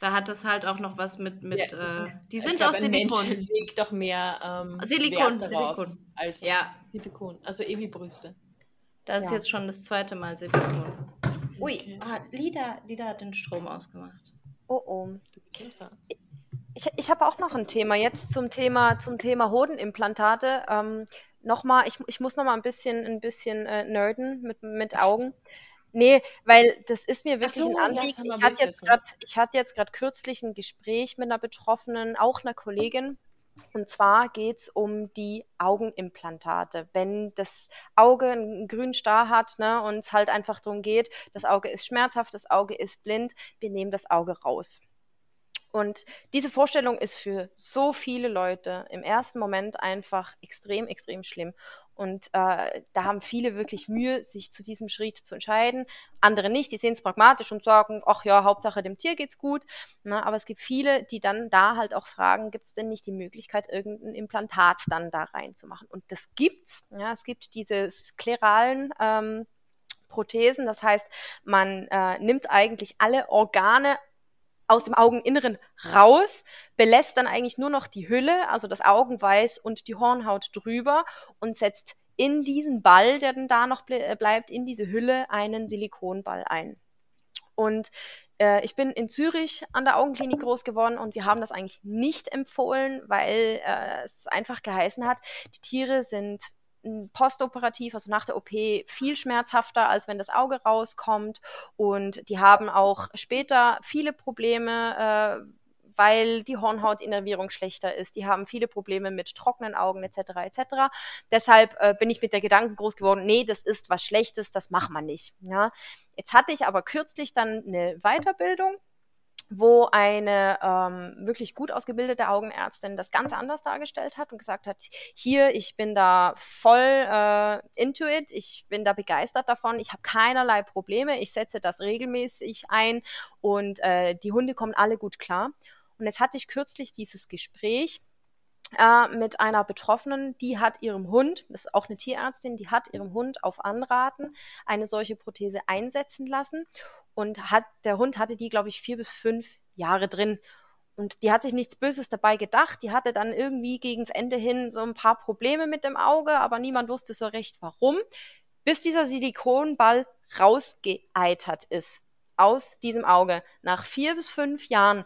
Da hat das halt auch noch was mit, mit Ja, äh, die sind glaub, aus Silikon. Mensch legt doch mehr ähm, Silikon, Silikon. als Ja, Silikon. Also eh wie Brüste. das ist Ja. jetzt schon das zweite Mal Silikon. Ui, Okay. ah, Lida, Lida hat den Strom ausgemacht. Oh oh. Du bist noch da. Ich, ich habe auch noch ein Thema jetzt zum Thema zum Thema Hodenimplantate. Ähm, noch mal, ich, ich muss noch mal ein bisschen ein bisschen äh, nerden mit mit Augen. Nee, weil das ist mir wirklich so, ein Anliegen. wir ich hatte jetzt gerade ich hatte jetzt gerade kürzlich ein Gespräch mit einer Betroffenen, auch einer Kollegin. Und zwar geht es um die Augenimplantate. Wenn das Auge einen grünen Star hat ne, und es halt einfach darum geht, das Auge ist schmerzhaft, das Auge ist blind, wir nehmen das Auge raus. Und diese Vorstellung ist für so viele Leute im ersten Moment einfach extrem, extrem schlimm. Und äh, da haben viele wirklich Mühe, sich zu diesem Schritt zu entscheiden. Andere nicht, die sehen es pragmatisch und sagen, ach ja, Hauptsache dem Tier geht's gut. Na, ne? aber es gibt viele, die dann da halt auch fragen, gibt es denn nicht die Möglichkeit, irgendein Implantat dann da reinzumachen? Und das gibt's. Ja, es gibt diese skleralen ähm, Prothesen. Das heißt, man äh, nimmt eigentlich alle Organe aus dem Augeninneren raus, belässt dann eigentlich nur noch die Hülle, also das Augenweiß und die Hornhaut drüber und setzt in diesen Ball, der dann da noch ble bleibt, in diese Hülle einen Silikonball ein. Und äh, ich bin in Zürich an der Augenklinik groß geworden und wir haben das eigentlich nicht empfohlen, weil äh, es einfach geheißen hat, die Tiere sind postoperativ, also nach der OP, viel schmerzhafter, als wenn das Auge rauskommt. Und die haben auch später viele Probleme, äh, weil die Hornhautinnervierung schlechter ist. Die haben viele Probleme mit trockenen Augen etc. etc. Deshalb äh, bin ich mit der Gedanken groß geworden, nee, das ist was Schlechtes, das macht man nicht. Ja. Jetzt hatte ich aber kürzlich dann eine Weiterbildung wo eine ähm, wirklich gut ausgebildete Augenärztin das ganz anders dargestellt hat und gesagt hat, hier, ich bin da voll äh, into it, ich bin da begeistert davon, ich habe keinerlei Probleme, ich setze das regelmäßig ein und äh, die Hunde kommen alle gut klar. Und jetzt hatte ich kürzlich dieses Gespräch äh, mit einer Betroffenen, die hat ihrem Hund, das ist auch eine Tierärztin, die hat ihrem Hund auf Anraten eine solche Prothese einsetzen lassen und hat, der Hund hatte die, glaube ich, vier bis fünf Jahre drin. Und die hat sich nichts Böses dabei gedacht. Die hatte dann irgendwie gegens Ende hin so ein paar Probleme mit dem Auge, aber niemand wusste so recht warum, bis dieser Silikonball rausgeeitert ist aus diesem Auge nach vier bis fünf Jahren.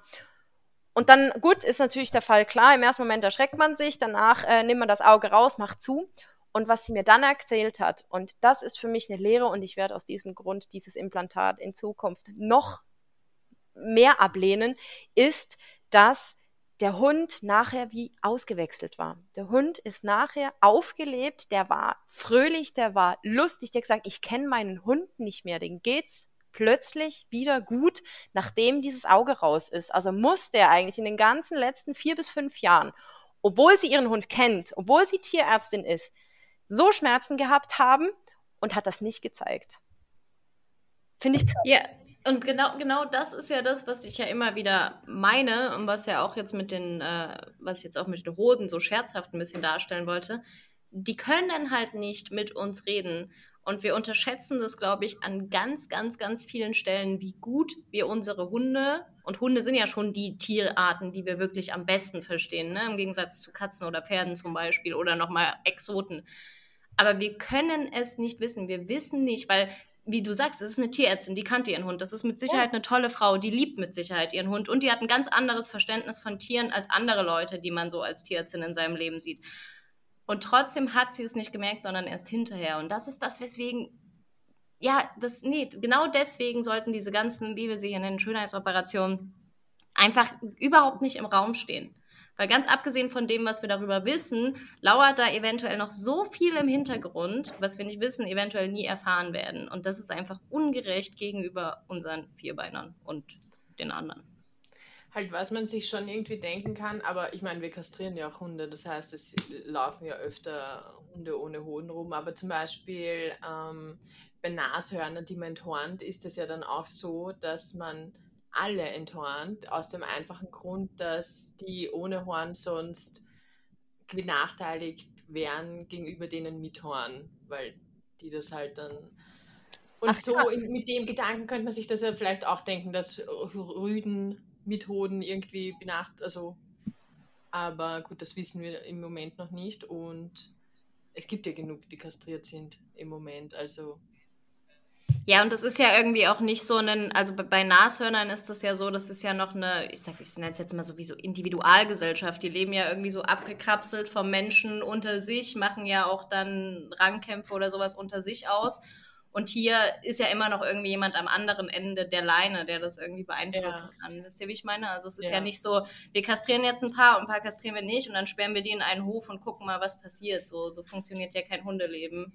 Und dann, gut, ist natürlich der Fall klar. Im ersten Moment erschreckt man sich, danach äh, nimmt man das Auge raus, macht zu. Und was sie mir dann erzählt hat, und das ist für mich eine Lehre und ich werde aus diesem Grund dieses Implantat in Zukunft noch mehr ablehnen, ist, dass der Hund nachher wie ausgewechselt war. Der Hund ist nachher aufgelebt, der war fröhlich, der war lustig, der hat gesagt, ich kenne meinen Hund nicht mehr, den geht's plötzlich wieder gut, nachdem dieses Auge raus ist. Also muss der eigentlich in den ganzen letzten vier bis fünf Jahren, obwohl sie ihren Hund kennt, obwohl sie Tierärztin ist, so Schmerzen gehabt haben und hat das nicht gezeigt. Finde ich krass. Ja, und genau, genau das ist ja das, was ich ja immer wieder meine und was ja auch jetzt mit den, äh, was ich jetzt auch mit den Hoden so scherzhaft ein bisschen darstellen wollte. Die können halt nicht mit uns reden. Und wir unterschätzen das, glaube ich, an ganz, ganz, ganz vielen Stellen, wie gut wir unsere Hunde, und Hunde sind ja schon die Tierarten, die wir wirklich am besten verstehen, ne? im Gegensatz zu Katzen oder Pferden zum Beispiel oder nochmal Exoten. Aber wir können es nicht wissen. Wir wissen nicht, weil, wie du sagst, es ist eine Tierärztin, die kannte ihren Hund. Das ist mit Sicherheit eine tolle Frau, die liebt mit Sicherheit ihren Hund und die hat ein ganz anderes Verständnis von Tieren als andere Leute, die man so als Tierärztin in seinem Leben sieht. Und trotzdem hat sie es nicht gemerkt, sondern erst hinterher. Und das ist das, weswegen, ja, das, nee, genau deswegen sollten diese ganzen, wie wir sie hier nennen, Schönheitsoperationen einfach überhaupt nicht im Raum stehen. Weil ganz abgesehen von dem, was wir darüber wissen, lauert da eventuell noch so viel im Hintergrund, was wir nicht wissen, eventuell nie erfahren werden. Und das ist einfach ungerecht gegenüber unseren Vierbeinern und den anderen halt, was man sich schon irgendwie denken kann, aber ich meine, wir kastrieren ja auch Hunde, das heißt, es laufen ja öfter Hunde ohne Hoden rum, aber zum Beispiel ähm, bei Nashörnern, die man enthornt, ist es ja dann auch so, dass man alle enthornt, aus dem einfachen Grund, dass die ohne Horn sonst benachteiligt wären gegenüber denen mit Horn, weil die das halt dann und Ach, so in, mit dem Gedanken könnte man sich das ja vielleicht auch denken, dass Rüden Methoden irgendwie benacht, also aber gut, das wissen wir im Moment noch nicht und es gibt ja genug, die kastriert sind im Moment, also ja, und das ist ja irgendwie auch nicht so ein, also bei Nashörnern ist das ja so, das ist ja noch eine, ich sag, ich nenne es jetzt mal so wie so Individualgesellschaft. Die leben ja irgendwie so abgekapselt vom Menschen unter sich, machen ja auch dann Rangkämpfe oder sowas unter sich aus. Und hier ist ja immer noch irgendwie jemand am anderen Ende der Leine, der das irgendwie beeinflussen Ja. kann. Wisst ihr, wie ich meine? Also es ist ja. Ja. nicht so, wir kastrieren jetzt ein paar und ein paar kastrieren wir nicht und dann sperren wir die in einen Hof und gucken mal, was passiert. So, so funktioniert ja kein Hundeleben.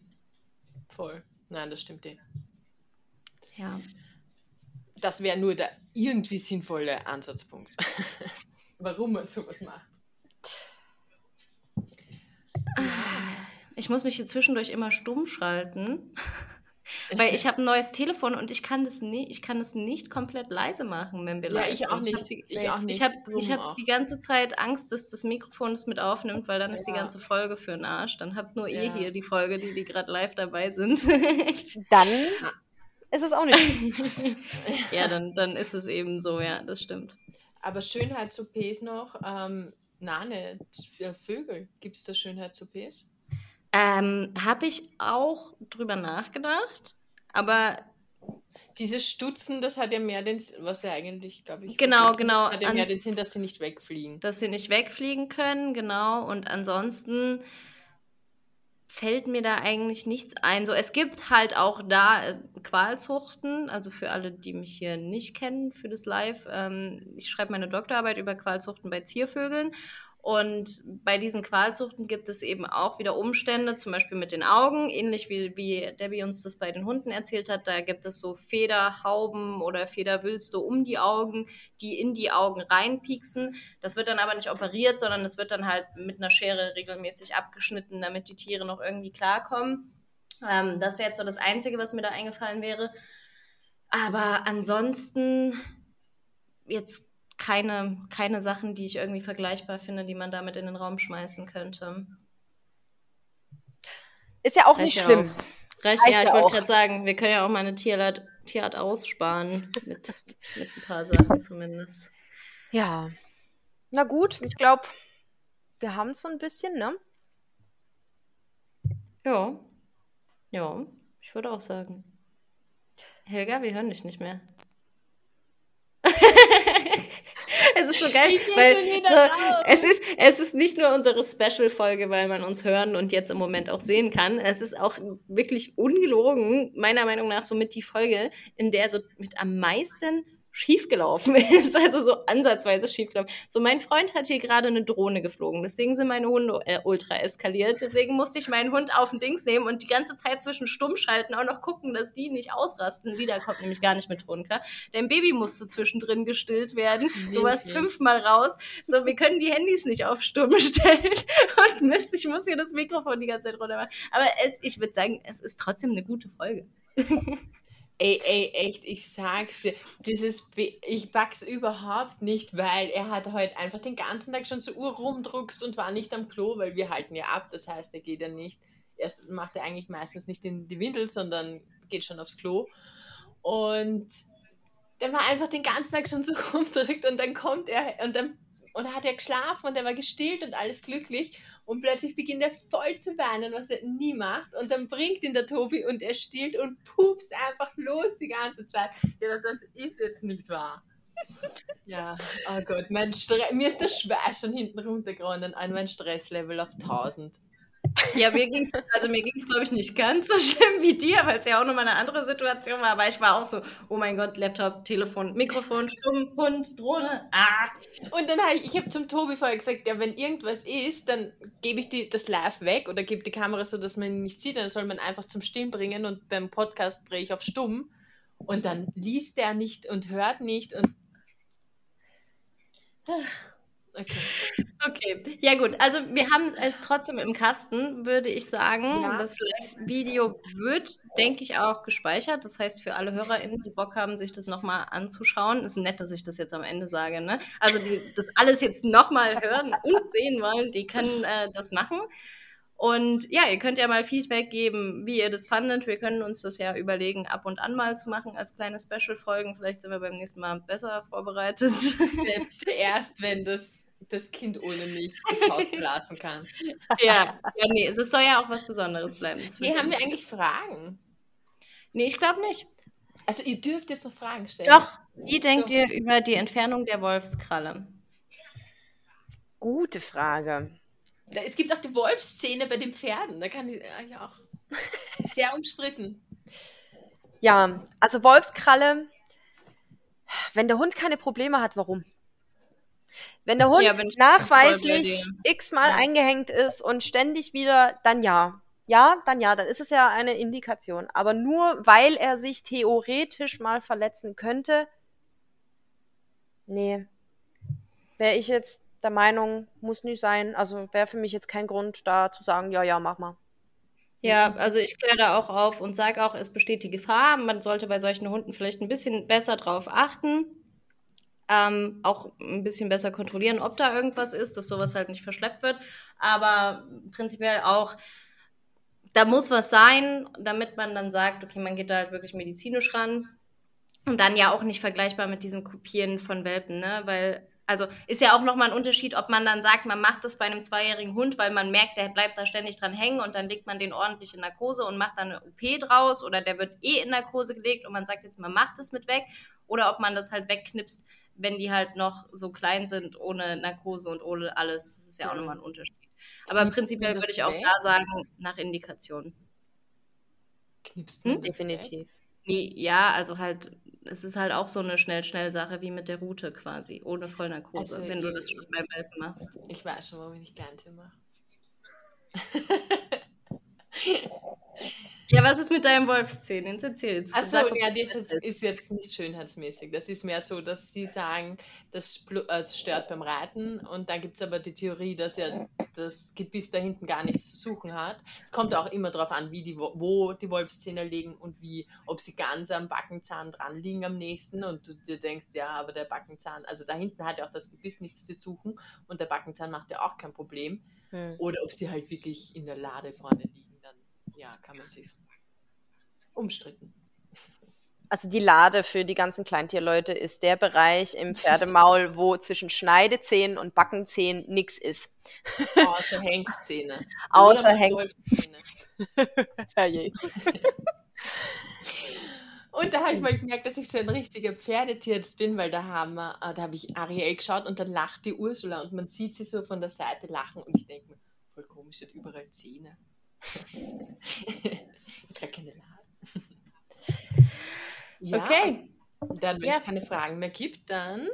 Voll. Nein, das stimmt eh. Ja. Das wäre nur der irgendwie sinnvolle Ansatzpunkt. Warum man sowas macht. Ich muss mich hier zwischendurch immer stumm schalten. Weil ich habe ein neues Telefon und ich kann das nie, ich kann das nicht komplett leise machen, wenn wir Ja, live ich auch sind. nicht. hab die, Ich auch nicht. Ich habe ich hab auch. die ganze Zeit Angst, dass das Mikrofon es mit aufnimmt, weil dann ist die Ja. ganze Folge für den Arsch. Dann habt nur ihr Ja. hier die Folge, die, die gerade live dabei sind. Dann ist es auch nicht. ja, dann, dann ist es eben so, ja, das stimmt. Aber Schönheits-OPs noch, ähm, nicht. Für Vögel gibt es da Schönheits-OPs? Ähm, habe ich auch drüber nachgedacht, aber Dieses Stutzen, das hat ja mehr den, S- was ja eigentlich, glaube ich, Genau, ist, genau, hat ja mehr den Sinn, dass sie nicht wegfliegen. dass sie nicht wegfliegen können, genau. Und ansonsten fällt mir da eigentlich nichts ein. So, es gibt halt auch da äh, Qualzuchten, also für alle, die mich hier nicht kennen, für das Live. Ähm, ich schreibe meine Doktorarbeit über Qualzuchten bei Ziervögeln. Und bei diesen Qualzuchten gibt es eben auch wieder Umstände, zum Beispiel mit den Augen, ähnlich wie, wie Debbie uns das bei den Hunden erzählt hat. Da gibt es so Federhauben oder Federwülste um die Augen, die in die Augen reinpieksen. Das wird dann aber nicht operiert, sondern es wird dann halt mit einer Schere regelmäßig abgeschnitten, damit die Tiere noch irgendwie klarkommen. Ähm, das wäre jetzt so das Einzige, was mir da eingefallen wäre. Aber ansonsten jetzt keine, keine Sachen, die ich irgendwie vergleichbar finde, die man damit in den Raum schmeißen könnte. Ist ja auch Reicht nicht ja schlimm. auch. Reicht, Reicht ja, ich wollte gerade sagen, wir können ja auch mal eine Tierart, Tierart aussparen mit, mit ein paar Sachen zumindest. Ja. Na gut, ich glaube, wir haben es so ein bisschen, ne? Ja. Ja, ich würde auch sagen. Helga, wir hören dich nicht mehr. es ist so geil, weil so, es, ist, es ist nicht nur unsere Special-Folge, weil man uns hören und jetzt im Moment auch sehen kann. Es ist auch wirklich ungelogen, meiner Meinung nach, somit die Folge, in der so mit am meisten schiefgelaufen ist, also so ansatzweise schiefgelaufen. So, mein Freund hat hier gerade eine Drohne geflogen, deswegen sind meine Hunde äh, ultra eskaliert, deswegen musste ich meinen Hund auf den Dings nehmen und die ganze Zeit zwischen stumm schalten, auch noch gucken, dass die nicht ausrasten. Lida kommt nämlich gar nicht mit Ton klar. Dein Baby musste zwischendrin gestillt werden. Du warst fünfmal raus. So, wir können die Handys nicht auf stumm stellen. Und Mist, ich muss hier das Mikrofon die ganze Zeit runter machen. Aber es, ich würde sagen, es ist trotzdem eine gute Folge. Ey, ey, echt, ich sag's dir, dieses, Be ich pack's überhaupt nicht, weil er hat heute einfach den ganzen Tag schon so Uhr rumdruckst und war nicht am Klo, weil wir halten ja ab, das heißt, er geht ja nicht, erst macht er eigentlich meistens nicht in die Windel, sondern geht schon aufs Klo. Und der war einfach den ganzen Tag schon so rumdrückt und dann kommt er und dann und dann hat er geschlafen und er war gestillt und alles glücklich und plötzlich beginnt er voll zu weinen, was er nie macht. Und dann bringt ihn der Tobi und er stillt und pupst einfach los die ganze Zeit. Ja, das ist jetzt nicht wahr. Ja, oh Gott, mein Stre mir ist der Schweiß schon hinten runtergeronnen an mein Stresslevel auf 1000. Ja, mir ging's, also mir ging es, glaube ich, nicht ganz so schlimm wie dir, weil es ja auch nochmal eine andere Situation war. Aber ich war auch so, oh mein Gott, Laptop, Telefon, Mikrofon, Stumm, Hund, Drohne, ah. Und dann habe ich, ich habe zum Tobi vorher gesagt, ja, wenn irgendwas ist, dann gebe ich die, das live weg oder gebe die Kamera so, dass man ihn nicht sieht. Dann soll man einfach zum Stillen bringen und beim Podcast drehe ich auf stumm. Und dann liest er nicht und hört nicht und. Okay. Okay, ja gut, also wir haben es trotzdem im Kasten, würde ich sagen. Ja. Das Live-Video wird, denke ich, auch gespeichert. Das heißt, für alle HörerInnen, die Bock haben, sich das nochmal anzuschauen, ist nett, dass ich das jetzt am Ende sage, ne? Also die das alles jetzt nochmal hören und sehen wollen, die können äh, das machen. Und ja, ihr könnt ja mal Feedback geben, wie ihr das fandet. Wir können uns das ja überlegen, ab und an mal zu machen als kleine Special-Folgen. Vielleicht sind wir beim nächsten Mal besser vorbereitet. Selbst erst, wenn das, das Kind ohne mich das Haus verlassen kann. ja, ja, nee, es soll ja auch was Besonderes bleiben. Wird- haben wir eigentlich Fragen? Nee, ich glaube nicht. Also ihr dürft jetzt noch Fragen stellen. Doch, wie denkt Doch. ihr über die Entfernung der Wolfskralle? Gute Frage. Es gibt auch die Wolfsszene bei den Pferden. Da kann ich ja auch. Sehr umstritten. Ja, also Wolfskralle, wenn der Hund keine Probleme hat, warum? Wenn der Hund Ja, ich nachweislich x-mal Ja. eingehängt ist und ständig wieder, dann ja. Ja, dann ja, dann ist es ja eine Indikation. Aber nur weil er sich theoretisch mal verletzen könnte, nee. Wäre ich jetzt der Meinung, muss nicht sein. Also wäre für mich jetzt kein Grund, da zu sagen, ja, ja, mach mal. Ja, also ich kläre da auch auf und sage auch, es besteht die Gefahr. Man sollte bei solchen Hunden vielleicht ein bisschen besser drauf achten. Ähm, auch ein bisschen besser kontrollieren, ob da irgendwas ist, dass sowas halt nicht verschleppt wird. Aber prinzipiell auch, da muss was sein, damit man dann sagt, okay, man geht da halt wirklich medizinisch ran. Und dann ja auch nicht vergleichbar mit diesem Kopieren von Welpen, ne? Weil, also ist ja auch nochmal ein Unterschied, ob man dann sagt, man macht das bei einem zweijährigen Hund, weil man merkt, der bleibt da ständig dran hängen und dann legt man den ordentlich in Narkose und macht dann eine OP draus oder der wird eh in Narkose gelegt und man sagt jetzt, man macht es mit weg. Oder ob man das halt wegknipst, wenn die halt noch so klein sind, ohne Narkose und ohne alles. Das ist ja auch nochmal ein Unterschied. Aber Knipst prinzipiell würde ich auch weg? da sagen, nach Indikation. Hm? man das weg? Definitiv. Nee, ja, also halt, es ist halt auch so eine Schnell-Schnell-Sache wie mit der Route quasi, ohne Vollnarkose, Also, wenn du das schon beim Welpen machst. Ich weiß schon, warum ich nicht Kleintier mache. Ja, was ist mit deinem Wolfszähnen? Jetzt erzähl jetzt. Achso, ja, das ist, ist jetzt nicht schönheitsmäßig. Das ist mehr so, dass sie sagen, das äh, stört beim Reiten. Und dann gibt es aber die Theorie, dass ja das Gebiss da hinten gar nichts zu suchen hat. Es kommt auch immer darauf an, wie die, Wo- die Wolfszähne liegen und wie, ob sie ganz am Backenzahn dran liegen am nächsten. Und du dir denkst, ja, aber der Backenzahn, also da hinten hat ja auch das Gebiss nichts zu suchen und der Backenzahn macht ja auch kein Problem. Hm. Oder ob sie halt wirklich in der Lade vorne liegen, ja, kann man sich umstritten. Also die Lade für die ganzen Kleintierleute ist der Bereich im Pferdemaul, wo zwischen Schneidezähnen und Backenzähnen nichts ist. Außer Hengszähne. Außer. Herrje. Und da habe ich mal gemerkt, dass ich so ein richtiger Pferdetierarzt bin, weil da haben wir, äh, da habe ich Ariel geschaut und dann lacht die Ursula und man sieht sie so von der Seite lachen und ich denke mir, voll komisch, hat überall Zähne. Ich trage keine Lade. ja, Okay, Dann, wenn Ja. es keine Fragen mehr gibt, dann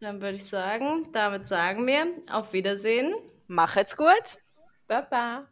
dann würde ich sagen, damit sagen wir auf Wiedersehen. Mach jetzt gut. Baba.